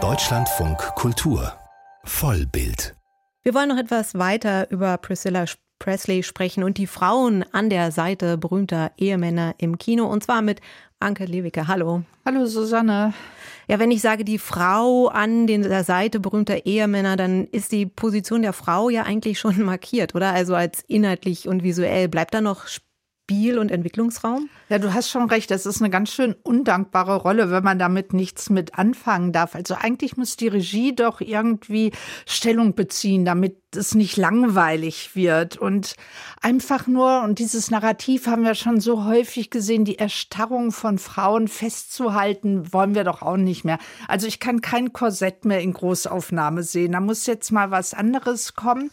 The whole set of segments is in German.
Deutschlandfunk Kultur Vollbild. Wir wollen noch etwas weiter über Priscilla Presley sprechen und die Frauen an der Seite berühmter Ehemänner im Kino und zwar mit Anke Lewicke. Hallo. Hallo Susanne. Ja, wenn ich sage die Frau an der Seite berühmter Ehemänner, dann ist die Position der Frau ja eigentlich schon markiert, oder? Also als inhaltlich und visuell. Bleibt da noch Spiel- und Entwicklungsraum? Ja, du hast schon recht. Das ist eine ganz schön undankbare Rolle, wenn man damit nichts mit anfangen darf. Also eigentlich muss die Regie doch irgendwie Stellung beziehen, damit es nicht langweilig wird und einfach nur, und dieses Narrativ haben wir schon so häufig gesehen, die Erstarrung von Frauen festzuhalten, wollen wir doch auch nicht mehr. Also ich kann kein Korsett mehr in Großaufnahme sehen. Da muss jetzt mal was anderes kommen.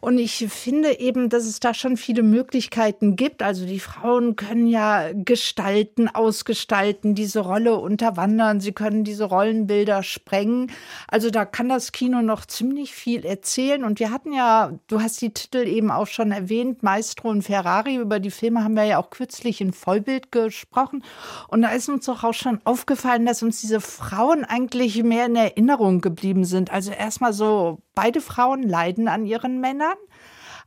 Und ich finde eben, dass es da schon viele Möglichkeiten gibt. Also die Frauen können ja gestalten, ausgestalten, diese Rolle unterwandern. Sie können diese Rollenbilder sprengen. Also da kann das Kino noch ziemlich viel erzählen. Und wir hatten ja, du hast die Titel eben auch schon erwähnt, Maestro und Ferrari. Über die Filme haben wir ja auch kürzlich in Vollbild gesprochen. Und da ist uns doch auch schon aufgefallen, dass uns diese Frauen eigentlich mehr in Erinnerung geblieben sind. Also erstmal so, beide Frauen leiden an ihren Männern.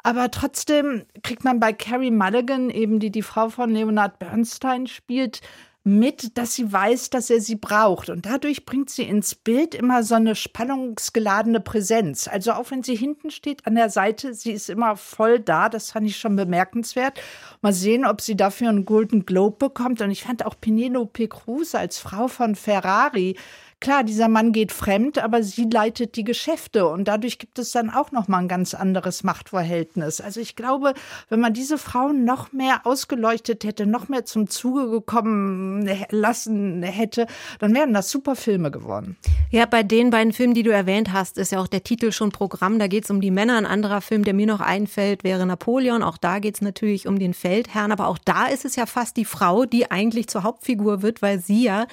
Aber trotzdem kriegt man bei Carrie Mulligan, eben die die Frau von Leonard Bernstein spielt, mit, dass sie weiß, dass er sie braucht. Und dadurch bringt sie ins Bild immer so eine spannungsgeladene Präsenz. Also auch wenn sie hinten steht an der Seite, sie ist immer voll da. Das fand ich schon bemerkenswert. Mal sehen, ob sie dafür einen Golden Globe bekommt. Und ich fand auch Penelope Cruz als Frau von Ferrari klar, dieser Mann geht fremd, aber sie leitet die Geschäfte und dadurch gibt es dann auch noch mal ein ganz anderes Machtverhältnis. Also ich glaube, wenn man diese Frauen noch mehr ausgeleuchtet hätte, noch mehr zum Zuge gekommen lassen hätte, dann wären das super Filme geworden. Ja, bei den beiden Filmen, die du erwähnt hast, ist ja auch der Titel schon Programm. Da geht es um die Männer. Ein anderer Film, der mir noch einfällt, wäre Napoleon. Auch da geht es natürlich um den Feldherrn, aber auch da ist es ja fast die Frau, die eigentlich zur Hauptfigur wird, weil sie ja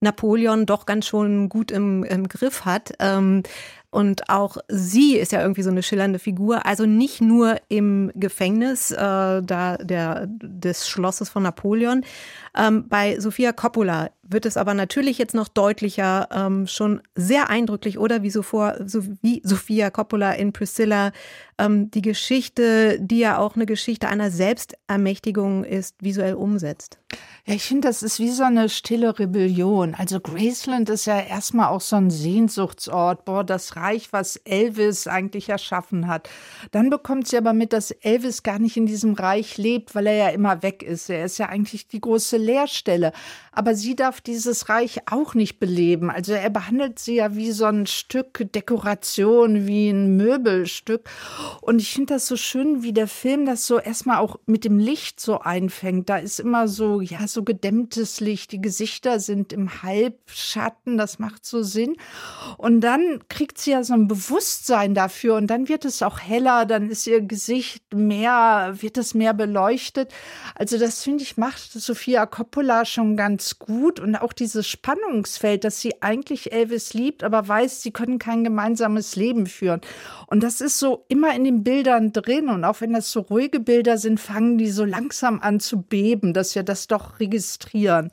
Napoleon doch ganz schon gut im, im Griff hat. Ähm, und auch sie ist ja irgendwie so eine schillernde Figur. Also nicht nur im Gefängnis äh, da der, des Schlosses von Napoleon. Ähm, bei Sofia Coppola wird es aber natürlich jetzt noch deutlicher, ähm, schon sehr eindrücklich, oder wie, so vor, so wie Sofia Coppola in Priscilla, ähm, die Geschichte, die ja auch eine Geschichte einer Selbstermächtigung ist, visuell umsetzt. Ja, ich finde, das ist wie so eine stille Rebellion. Also Graceland ist ja erstmal auch so ein Sehnsuchtsort. Boah, das Reich, was Elvis eigentlich erschaffen hat. Dann bekommt sie aber mit, dass Elvis gar nicht in diesem Reich lebt, weil er ja immer weg ist. Er ist ja eigentlich die große Leerstelle. Aber sie darf dieses Reich auch nicht beleben. Also er behandelt sie ja wie so ein Stück Dekoration, wie ein Möbelstück. Und ich finde das so schön, wie der Film das so erstmal auch mit dem Licht so einfängt. Da ist immer so, ja, so gedämmtes Licht. Die Gesichter sind im Halbschatten. Das macht so Sinn. Und dann kriegt sie ja so ein Bewusstsein dafür. Und dann wird es auch heller. Dann ist ihr Gesicht mehr, wird es mehr beleuchtet. Also das finde ich macht Sophia Coppola schon ganz gut. Und auch dieses Spannungsfeld, dass sie eigentlich Elvis liebt, aber weiß, sie können kein gemeinsames Leben führen. Und das ist so immer in den Bildern drin. Und auch wenn das so ruhige Bilder sind, fangen die so langsam an zu beben, dass wir das doch registrieren.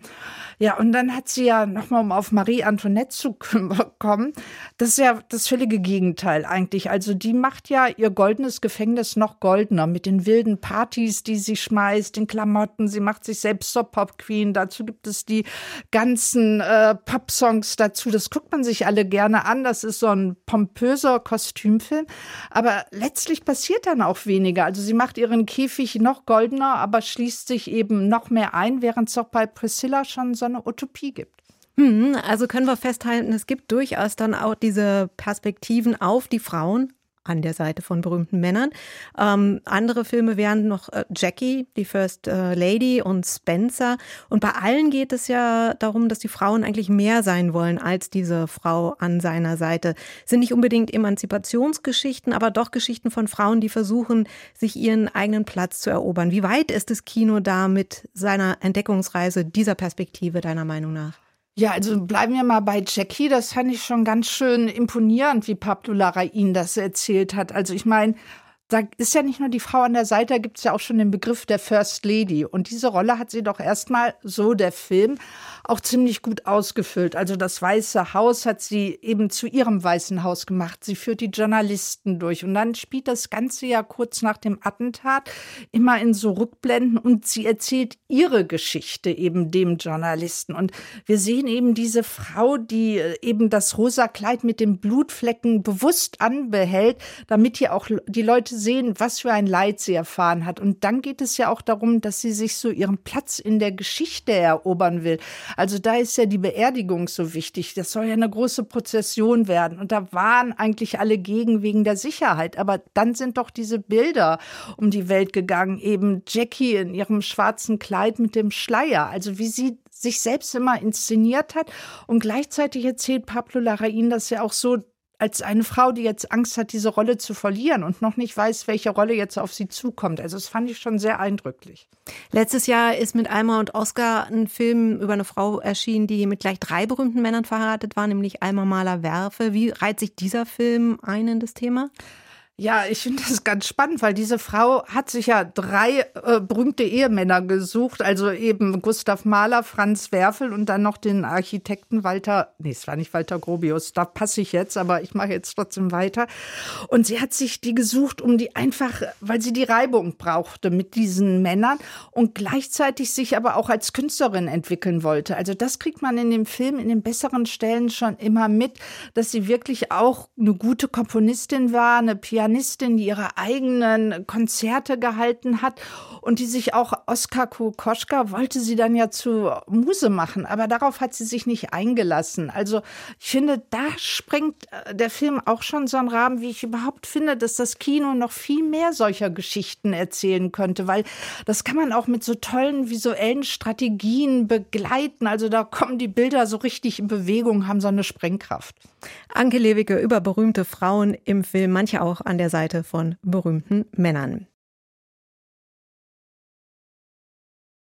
Ja, und dann hat sie ja nochmal, um auf Marie Antoinette zu kommen, das ist ja das völlige Gegenteil eigentlich. Also die macht ja ihr goldenes Gefängnis noch goldener mit den wilden Partys, die sie schmeißt, den Klamotten. Sie macht sich selbst zur Pop Queen. Dazu gibt es die ganzen äh, Pop-Songs dazu. Das guckt man sich alle gerne an. Das ist so ein pompöser Kostümfilm. Aber letztlich passiert dann auch weniger. Also sie macht ihren Käfig noch goldener, aber schließt sich eben noch mehr ein, während es auch bei Priscilla schon so eine Utopie gibt. Hm, also können wir festhalten, es gibt durchaus dann auch diese Perspektiven auf die Frauen, an der Seite von berühmten Männern. Ähm, andere Filme wären noch äh, Jackie, die First äh, Lady und Spencer. Und bei allen geht es ja darum, dass die Frauen eigentlich mehr sein wollen als diese Frau an seiner Seite. Sind nicht unbedingt Emanzipationsgeschichten, aber doch Geschichten von Frauen, die versuchen, sich ihren eigenen Platz zu erobern. Wie weit ist das Kino da mit seiner Entdeckungsreise dieser Perspektive deiner Meinung nach? Ja, also bleiben wir mal bei Jackie. Das fand ich schon ganz schön imponierend, wie Pablo Larraín das erzählt hat. Also ich meine, da ist ja nicht nur die Frau an der Seite, da gibt es ja auch schon den Begriff der First Lady. Und diese Rolle hat sie doch erstmal, so der Film, auch ziemlich gut ausgefüllt. Also das Weiße Haus hat sie eben zu ihrem Weißen Haus gemacht. Sie führt die Journalisten durch. Und dann spielt das Ganze ja kurz nach dem Attentat immer in so Rückblenden und sie erzählt ihre Geschichte eben dem Journalisten. Und wir sehen eben diese Frau, die äh, eben das rosa Kleid mit den Blutflecken bewusst anbehält, damit hier auch die Leute sehen, was für ein Leid sie erfahren hat. Und dann geht es ja auch darum, dass sie sich so ihren Platz in der Geschichte erobern will. Also da ist ja die Beerdigung so wichtig. Das soll ja eine große Prozession werden. Und da waren eigentlich alle gegen wegen der Sicherheit. Aber dann sind doch diese Bilder um die Welt gegangen. Eben Jackie in ihrem schwarzen Kleid mit dem Schleier. Also wie sie sich selbst immer inszeniert hat. Und gleichzeitig erzählt Pablo Larraín das ja auch so, als eine Frau, die jetzt Angst hat, diese Rolle zu verlieren und noch nicht weiß, welche Rolle jetzt auf sie zukommt. Also das fand ich schon sehr eindrücklich. Letztes Jahr ist mit Alma und Oscar ein Film über eine Frau erschienen, die mit gleich drei berühmten Männern verheiratet war, nämlich Alma Mahler-Werfe. Wie reiht sich dieser Film ein in das Thema? Ja, ich finde das ganz spannend, weil diese Frau hat sich ja drei äh, berühmte Ehemänner gesucht, also eben Gustav Mahler, Franz Werfel und dann noch den Architekten Walter, nee, es war nicht Walter Grobius, da passe ich jetzt, aber ich mache jetzt trotzdem weiter. Und sie hat sich die gesucht, um die einfach, weil sie die Reibung brauchte mit diesen Männern und gleichzeitig sich aber auch als Künstlerin entwickeln wollte. Also das kriegt man in dem Film in den besseren Stellen schon immer mit, dass sie wirklich auch eine gute Komponistin war, eine Pianistin Pianistin, die ihre eigenen Konzerte gehalten hat und die sich auch Oskar Kokoschka wollte sie dann ja zu Muse machen, aber darauf hat sie sich nicht eingelassen. Also ich finde, da sprengt äh, der Film auch schon so einen Rahmen, wie ich überhaupt finde, dass das Kino noch viel mehr solcher Geschichten erzählen könnte, weil das kann man auch mit so tollen visuellen Strategien begleiten. Also da kommen die Bilder so richtig in Bewegung, haben so eine Sprengkraft. Anke Lewicke über berühmte Frauen im Film, manche auch an der Seite von berühmten Männern.